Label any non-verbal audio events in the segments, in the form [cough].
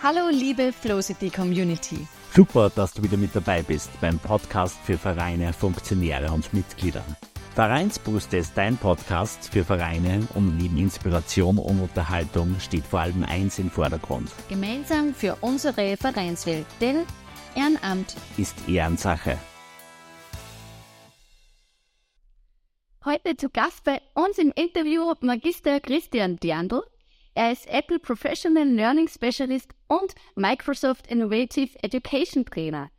Hallo liebe Flowcity Community. Super, dass du wieder mit dabei bist beim Podcast für Vereine, Funktionäre und Mitglieder. Vereinsbrust ist dein Podcast für Vereine und neben Inspiration und Unterhaltung steht vor allem eins im Vordergrund. Gemeinsam für unsere Vereinswelt, denn Ehrenamt ist Ehrensache. Heute zu Gast bei uns im Interview Magister Christian Diandl. Er ist Apple Professional Learning Specialist und Microsoft Innovative Education Trainer.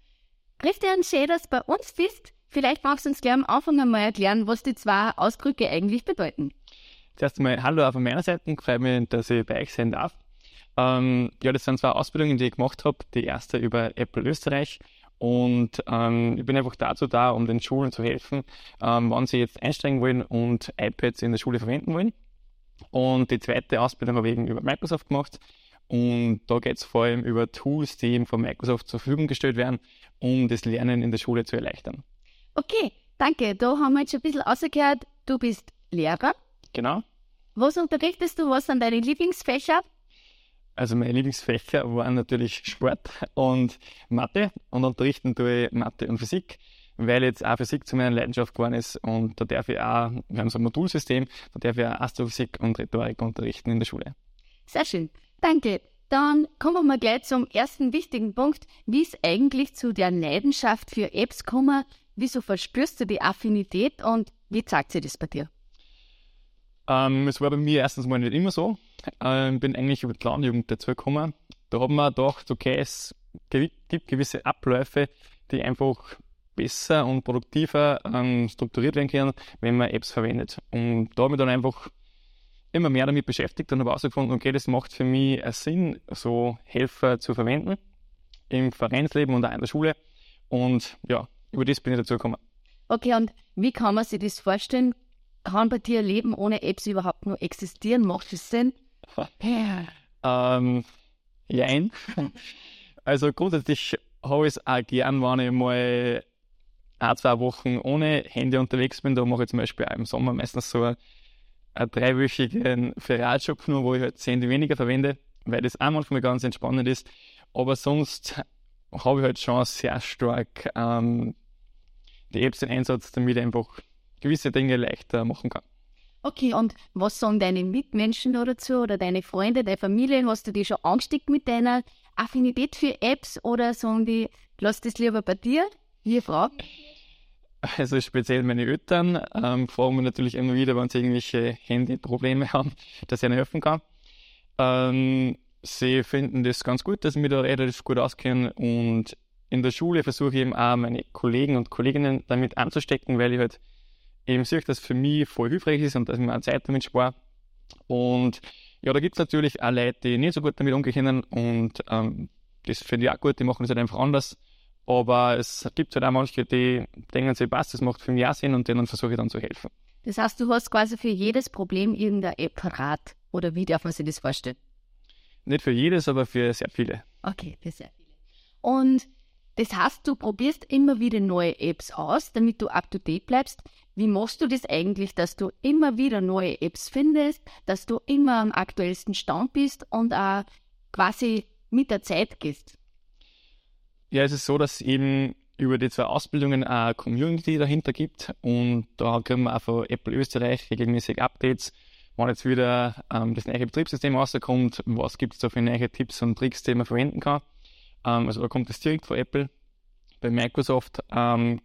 Christian, du bei uns bist. Vielleicht magst du uns gleich am Anfang einmal erklären, was die zwei Ausdrücke eigentlich bedeuten. Zuerst einmal Hallo auch von meiner Seite. Freue mich, dass ich bei euch sein darf. Ähm, ja, das sind zwei Ausbildungen, die ich gemacht habe. Die erste über Apple Österreich. Und ähm, ich bin einfach dazu da, um den Schulen zu helfen, ähm, wann sie jetzt einsteigen wollen und iPads in der Schule verwenden wollen. Und die zweite Ausbildung habe ich eben über Microsoft gemacht. Und da geht es vor allem über Tools, die eben von Microsoft zur Verfügung gestellt werden, um das Lernen in der Schule zu erleichtern. Okay, danke. Da haben wir jetzt schon ein bisschen rausgehört. Du bist Lehrer. Genau. Was unterrichtest du? Was sind deine Lieblingsfächer? Also meine Lieblingsfächer waren natürlich Sport und Mathe und unterrichten tue ich Mathe und Physik weil jetzt auch Physik zu meiner Leidenschaft geworden ist und da darf ich auch, wir haben so ein Modulsystem, da darf ich auch Astrophysik und Rhetorik unterrichten in der Schule. Sehr schön, danke. Dann kommen wir mal gleich zum ersten wichtigen Punkt. Wie ist eigentlich zu der Leidenschaft für Apps gekommen? Wieso verspürst du die Affinität und wie zeigt sich das bei dir? Ähm, es war bei mir erstens mal nicht immer so. Ich ähm, bin eigentlich über die Clown-Jugend dazu gekommen. Da haben wir gedacht, okay, es gibt gewisse Abläufe, die einfach besser und produktiver ähm, strukturiert werden können, wenn man Apps verwendet. Und da habe ich dann einfach immer mehr damit beschäftigt und habe herausgefunden, okay, das macht für mich einen Sinn, so Helfer zu verwenden im Vereinsleben und auch in der Schule. Und ja, über das bin ich dazu gekommen. Okay, und wie kann man sich das vorstellen? Kann bei dir ein Leben ohne Apps überhaupt nur existieren? Macht das Sinn? [laughs] ähm, jein. Also grundsätzlich habe ich es auch gern, wenn ich mal ein, zwei Wochen ohne Handy unterwegs bin, da mache ich zum Beispiel auch im Sommer meistens so einen, dreiwöchigen Ferialjob nur, wo ich halt das Handy weniger verwende, weil das auch manchmal ganz entspannend ist. Aber sonst habe ich halt schon sehr stark ähm, die Apps in Einsatz, damit ich einfach gewisse Dinge leichter machen kann. Okay, und was sagen deine Mitmenschen da dazu oder deine Freunde, deine Familie? Hast du die schon angesteckt mit deiner Affinität für Apps oder sagen die, lass das lieber bei dir? Wie Frau? Also speziell meine Eltern ähm, fragen mich natürlich immer wieder, wenn sie irgendwelche Handyprobleme [laughs] haben, dass ich ihnen helfen kann. Ähm, sie finden das ganz gut, dass ich mich da relativ gut auskenne und in der Schule versuche ich eben auch meine Kollegen und Kolleginnen damit anzustecken, weil ich halt eben sehe, dass es für mich voll hilfreich ist und dass ich mir auch Zeit damit spare. Und ja, da gibt es natürlich auch Leute, die nicht so gut damit umgehen können und ähm, das finde ich auch gut, die machen es halt einfach anders. Aber es gibt halt auch manche, die denken sich, passt, das macht für mich auch Sinn und denen versuche ich dann zu helfen. Das heißt, du hast quasi für jedes Problem irgendeine App parat. Oder wie darf man sich das vorstellen? Nicht für jedes, aber für sehr viele. Okay, für sehr viele. Und das heißt, du probierst immer wieder neue Apps aus, damit du up to date bleibst. Wie machst du das eigentlich, dass du immer wieder neue Apps findest, dass du immer am aktuellsten Stand bist und auch quasi mit der Zeit gehst? Ja, es ist so, dass eben über die zwei Ausbildungen eine Community dahinter gibt und da kriegen wir auch von Apple Österreich regelmäßig Updates, wann jetzt wieder ähm, das neue Betriebssystem rauskommt, was gibt es da für neue Tipps und Tricks, die man verwenden kann. Ähm, also da kommt es direkt von Apple. Bei Microsoft ähm,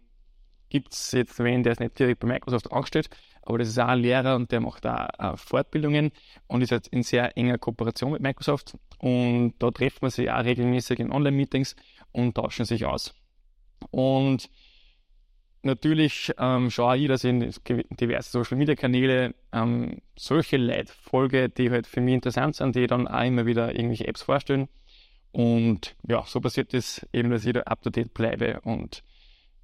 gibt es jetzt wen, der ist nicht direkt bei Microsoft angestellt, aber das ist auch ein Lehrer und der macht auch äh, Fortbildungen und ist jetzt in sehr enger Kooperation mit Microsoft und da trifft man sich auch regelmäßig in Online-Meetings und tauschen sich aus. Und natürlich ähm, schaue ich, dass ich in diverse Social Media Kanäle ähm, solche Leute folge, die halt für mich interessant sind, die dann auch immer wieder irgendwelche Apps vorstellen. Und ja, so passiert es eben, dass ich da up to date bleibe. Und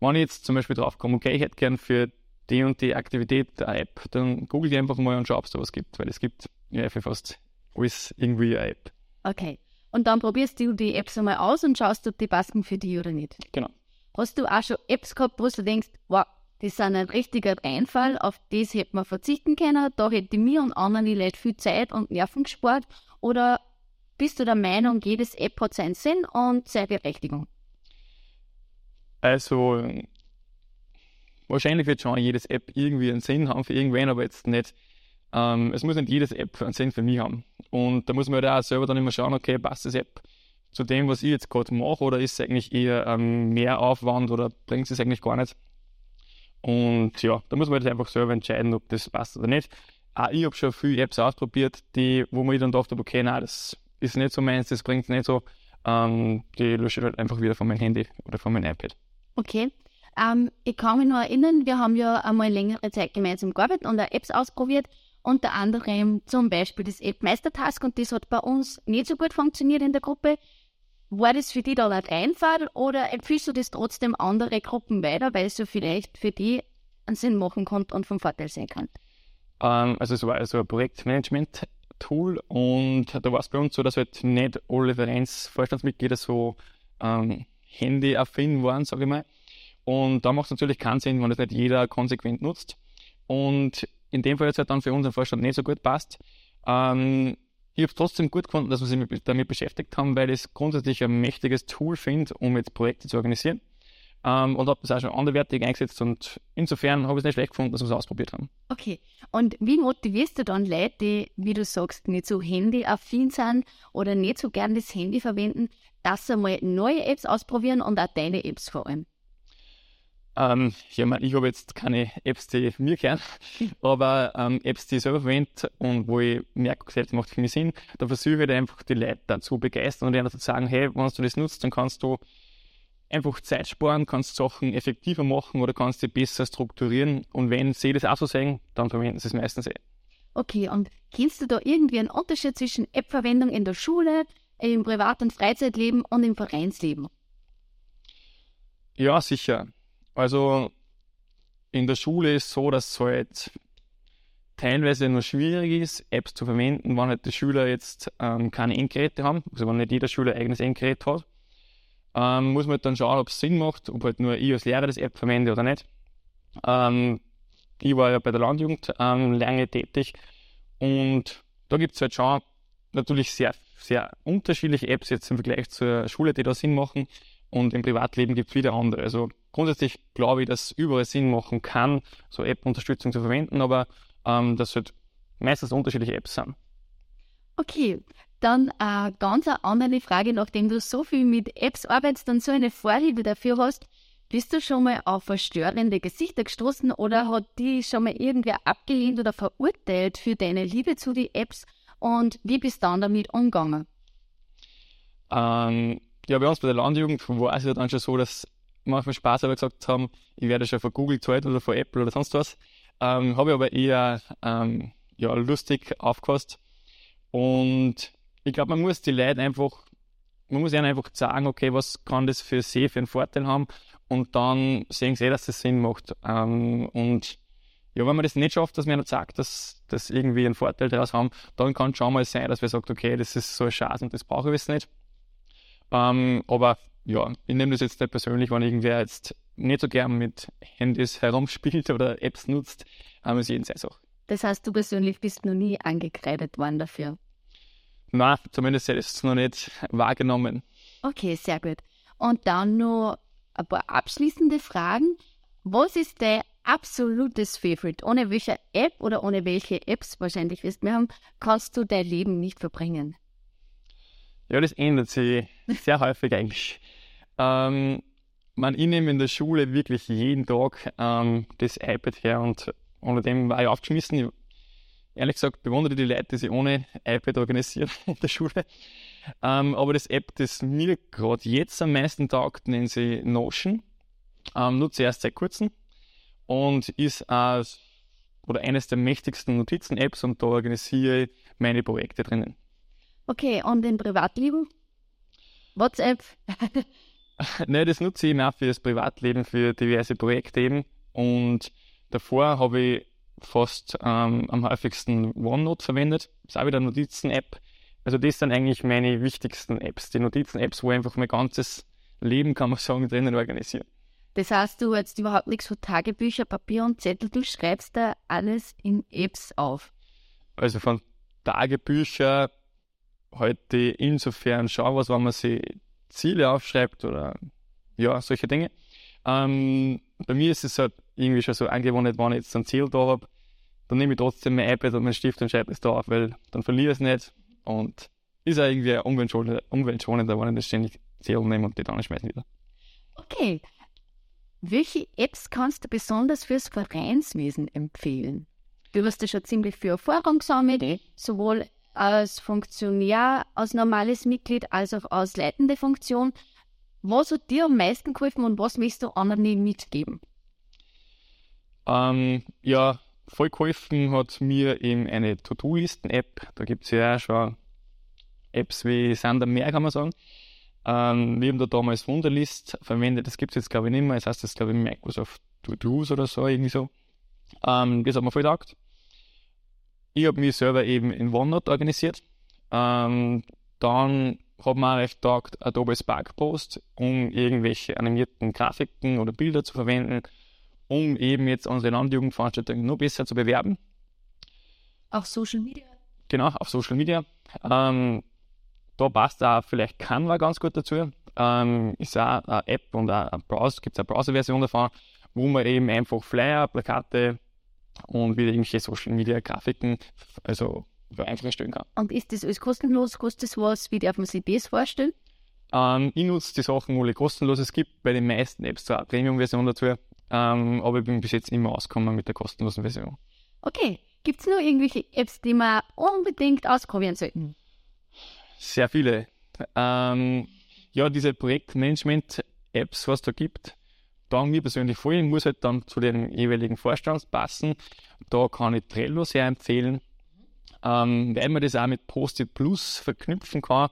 wenn ich jetzt zum Beispiel drauf komme, okay, ich hätte gern für die und die Aktivität eine App, dann google ich einfach mal und schaue, ob es da was gibt, weil es gibt ja für fast alles irgendwie eine App. Okay. Und dann probierst du die Apps einmal aus und schaust, ob die passen für dich oder nicht. Genau. Hast du auch schon Apps gehabt, wo du denkst, wow, das ist ein richtiger Einfall, auf das hätte man verzichten können, da hätte mir und anderen die Leute viel Zeit und Nerven gespart? Oder bist du der Meinung, jedes App hat seinen Sinn und seine Berechtigung? Also, wahrscheinlich wird schon jedes App irgendwie einen Sinn haben für irgendwen, aber jetzt nicht. Ähm, es muss nicht jedes App einen Sinn für mich haben. Und da muss man halt auch selber dann immer schauen, okay, passt das App zu dem, was ich jetzt gerade mache, oder ist es eigentlich eher ähm, mehr Aufwand oder bringt es eigentlich gar nicht? Und ja, da muss man halt einfach selber entscheiden, ob das passt oder nicht. Auch ich habe schon viele Apps ausprobiert, die, wo man dann dachte, okay, nein, das ist nicht so meins, das bringt nicht so. Ähm, die lösche ich halt einfach wieder von meinem Handy oder von meinem iPad. Okay. Ähm, ich kann mich nur erinnern, wir haben ja einmal längere Zeit gemeinsam gearbeitet und auch Apps ausprobiert. Unter anderem zum Beispiel das App Meistertask und das hat bei uns nicht so gut funktioniert in der Gruppe. War das für dich da ein Einfall oder empfiehlst du das trotzdem andere Gruppen weiter, weil es so vielleicht für die einen Sinn machen kann und vom Vorteil sein kann? Ähm, also es war also ein Projektmanagement-Tool und da war es bei uns so, dass halt nicht alle Vereinsvorstandsmitglieder so ähm, Handy-affin waren, sage ich mal. Und da macht es natürlich keinen Sinn, wenn das nicht jeder konsequent nutzt. Und in dem Fall es halt dann für unseren Vorstand nicht so gut passt. Ähm, ich habe es trotzdem gut gefunden, dass wir sich damit beschäftigt haben, weil ich es grundsätzlich ein mächtiges Tool finde, um jetzt Projekte zu organisieren. Ähm, und habe das auch schon anderwertig eingesetzt und insofern habe ich es nicht schlecht gefunden, dass wir es ausprobiert haben. Okay. Und wie motivierst du dann Leute, die, wie du sagst, nicht so handyaffin sind oder nicht so gern das Handy verwenden, dass sie mal neue Apps ausprobieren und auch deine Apps vor allem? Ähm, ja, mein, ich habe jetzt keine Apps, die mir kennen, [laughs] aber ähm, Apps, die ich selber verwende und wo ich merke, okay, das macht für mich Sinn, da versuche ich einfach die Leute dazu begeistern und ihnen zu sagen, hey, wenn du das nutzt, dann kannst du einfach Zeit sparen, kannst Sachen effektiver machen oder kannst sie besser strukturieren und wenn sie das auch so sehen, dann verwenden sie es meistens eh. Okay, und kennst du da irgendwie einen Unterschied zwischen App-Verwendung in der Schule, im Privat- und Freizeitleben und im Vereinsleben? Ja, sicher. Also in der Schule ist es so, dass es halt teilweise nur schwierig ist, Apps zu verwenden, wenn halt die Schüler jetzt ähm, keine Endgeräte haben, also wenn nicht jeder Schüler ein eigenes Endgerät hat. Ähm, muss man halt dann schauen, ob es Sinn macht, ob halt nur ich als Lehrer das App verwende oder nicht. Ähm, ich war ja bei der Landjugend ähm, lange tätig und da gibt es halt schon natürlich sehr, sehr unterschiedliche Apps jetzt im Vergleich zur Schule, die da Sinn machen und im Privatleben gibt es wieder andere. Also grundsätzlich glaube ich, dass es überall Sinn machen kann, so App-Unterstützung zu verwenden, aber ähm, dass halt meistens unterschiedliche Apps sind. Okay, dann eine ganz andere Frage, nachdem du so viel mit Apps arbeitest und so eine Vorliebe dafür hast, bist du schon mal auf verstörende Gesichter gestoßen oder hat die schon mal irgendwer abgelehnt oder verurteilt für deine Liebe zu den Apps und wie bist du dann damit umgegangen? Ähm, ja, bei uns bei der Landjugend war es ja dann schon so, dass manchmal Spaß aber gesagt haben, ich werde schon von Google gezahlt oder von Apple oder sonst was. Ähm, Habe ich aber eher ähm, ja, lustig aufgefasst. Und ich glaube, man muss die Leute einfach, man muss ihnen einfach sagen, okay, was kann das für sie für einen Vorteil haben und dann sehen sie eh, dass das Sinn macht. Ähm, und ja, wenn man das nicht schafft, dass man ihnen sagt, dass das irgendwie einen Vorteil daraus haben, dann kann es schon mal sein, dass wir sagen, okay, das ist so ein Schatz und das brauche ich jetzt nicht. Ähm, aber ja, ich nehme das jetzt nicht persönlich, wenn irgendwer jetzt nicht so gern mit Handys herumspielt oder Apps nutzt, haben wir es jeden Sache. Das heißt, du persönlich bist noch nie angekreidet worden dafür? Nein, zumindest hätte ich es noch nicht wahrgenommen. Okay, sehr gut. Und dann noch ein paar abschließende Fragen. Was ist dein absolutes Favorite? Ohne welche App oder ohne welche Apps wahrscheinlich wirst wir haben, kannst du dein Leben nicht verbringen? Ja, das ändert sich sehr häufig eigentlich. Ähm, man, ich nehme in der Schule wirklich jeden Tag ähm, das iPad her und ohne dem war ich aufgeschmissen. Ich, ehrlich gesagt bewundere die Leute, die sich ohne iPad organisieren [laughs] in der Schule. Ähm, aber das App, das mir gerade jetzt am meisten taugt, nennen sie Notion. Ähm, nutze erst seit kurzem und ist äh, oder eines der mächtigsten Notizen-Apps und da organisiere ich meine Projekte drinnen. Okay, und im Privatleben? WhatsApp? [laughs] Nein, das nutze ich auch für das Privatleben, für diverse Projekte eben. Und davor habe ich fast ähm, am häufigsten OneNote verwendet. Das ist auch wieder eine Notizen-App. Also das sind eigentlich meine wichtigsten Apps. Die Notizen-Apps, wo ich einfach mein ganzes Leben, kann man sagen, drinnen organisieren. Das heißt, du hast überhaupt nichts von Tagebücher, Papier und Zettel, du schreibst da alles in Apps auf. Also von Tagebücher heute insofern schon was, wenn man sich Ziele aufschreibt oder ja, solche Dinge. Ähm, bei mir ist es halt irgendwie schon so angewohnt, wenn ich jetzt ein Ziel da habe, dann nehme ich trotzdem mein iPad und mein Stift und schreibe es da auf, weil dann verliere ich es nicht und ist auch irgendwie umweltschonender, umweltschonender wenn ich das ständig Ziel nehme und die dann schmeißen wieder. Okay. Welche Apps kannst du besonders fürs Vereinswesen empfehlen? Du hast ja schon ziemlich viel Erfahrung gesammelt, Mhm. sowohl als Funktionär, als normales Mitglied, als auch als leitende Funktion. Was hat dir am meisten geholfen und was willst du anderen mitgeben? Ähm, ja, voll geholfen hat mir eben eine To-Do-Listen-App. Da gibt es ja auch schon Apps wie Sander mehr, kann man sagen. Ähm, wir haben da damals Wunderlist verwendet. Das gibt es jetzt, glaube ich, nicht mehr. Das heißt, das glaube ich, Microsoft To-Dos oder so, irgendwie so. Ähm, das hat mir voll gedacht. Ich habe mich selber eben in OneNote organisiert. Ähm, dann hat mir auch recht gedacht, Adobe Spark Post, um irgendwelche animierten Grafiken oder Bilder zu verwenden, um eben jetzt unsere Landjugendveranstaltung noch besser zu bewerben. Auch Social Media? Genau, auf Social Media. Ähm, da passt auch vielleicht Canva ganz gut dazu. Ähm, ist auch eine App und Browser, gibt es eine Browser-Version davon, wo man eben einfach Flyer, Plakate und wieder irgendwelche Social Media Grafiken also einfach erstellen kann. Und ist das alles kostenlos? Kostet das was? Wie darf man sich das vorstellen? Ähm, ich nutze die Sachen alle kostenlos. Es gibt bei den meisten Apps zwar eine Premium-Version dazu, ähm, aber ich bin bis jetzt immer ausgekommen mit der kostenlosen Version. Okay. Gibt es noch irgendwelche Apps, die man unbedingt ausprobieren sollten? Sehr viele. Ähm, ja, diese Projektmanagement-Apps, was da gibt, da mir persönlich voll, muss halt dann zu den jeweiligen Vorstands passen. Da kann ich Trello sehr empfehlen, ähm, weil man das auch mit Post-it Plus verknüpfen kann.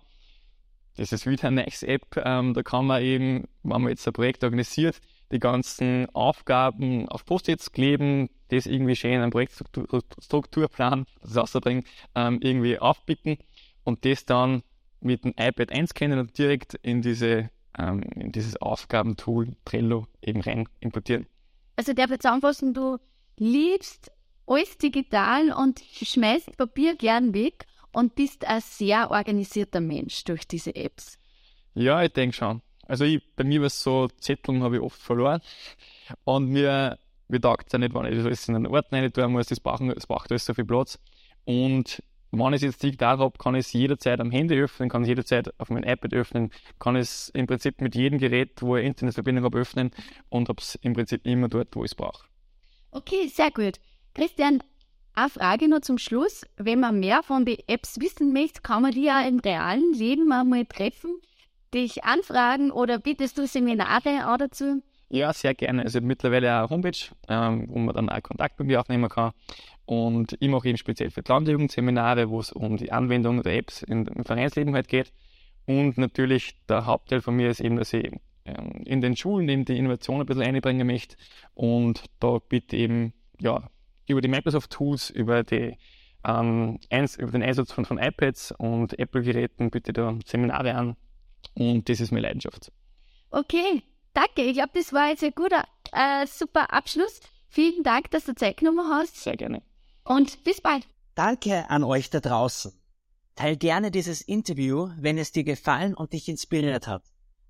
Das ist wieder eine nice App. Ähm, da kann man eben, wenn man jetzt ein Projekt organisiert, die ganzen Aufgaben auf Post-its kleben, das irgendwie schön in einen Projektstrukturplan, das auszubringen, ähm, irgendwie aufpicken und das dann mit dem iPad einscannen und direkt in diese ähm, in dieses Aufgabentool Trello eben rein importieren. Also darf ich zusammenfassen, du liebst alles digital und schmeißt Papier gern weg und bist ein sehr organisierter Mensch durch diese Apps. Ja, ich denke schon. Also ich, bei mir war es so, Zetteln habe ich oft verloren und mir, mir taugt es ja nicht, wenn ich das alles in einen Ort rein tun muss, das braucht, das braucht alles so viel Platz. Und wenn ich es jetzt digital habe, kann ich es jederzeit am Handy öffnen, kann es jederzeit auf mein iPad öffnen, kann es im Prinzip mit jedem Gerät, wo ich Internetverbindung habe, öffnen und habe es im Prinzip immer dort, wo ich es brauche. Okay, sehr gut. Christian, eine Frage noch zum Schluss. Wenn man mehr von den Apps wissen möchte, kann man die ja im realen Leben einmal treffen, dich anfragen oder bietest du Seminare auch dazu? Ja, sehr gerne. Also mittlerweile auch eine Homepage, ähm, wo man dann auch Kontakt mit mir aufnehmen kann. Und ich mache eben speziell für die Landjugendseminare, wo es um die Anwendung der Apps im Vereinsleben halt geht. Und natürlich der Hauptteil von mir ist eben, dass ich ähm, in den Schulen eben die Innovation ein bisschen einbringen möchte. Und da bitte eben, ja, über die Microsoft Tools, über die ähm, über den Einsatz von, von iPads und Apple-Geräten bitte da Seminare an. Und das ist meine Leidenschaft. Okay, danke. Ich glaube, das war jetzt ein guter, äh, super Abschluss. Vielen Dank, dass du Zeit genommen hast Sehr gerne. Und bis bald. Danke an euch da draußen. Teil gerne dieses Interview, wenn es dir gefallen und dich inspiriert hat.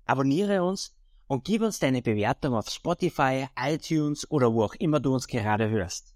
Abonniere uns und gib uns deine Bewertung auf Spotify, iTunes oder wo auch immer du uns gerade hörst.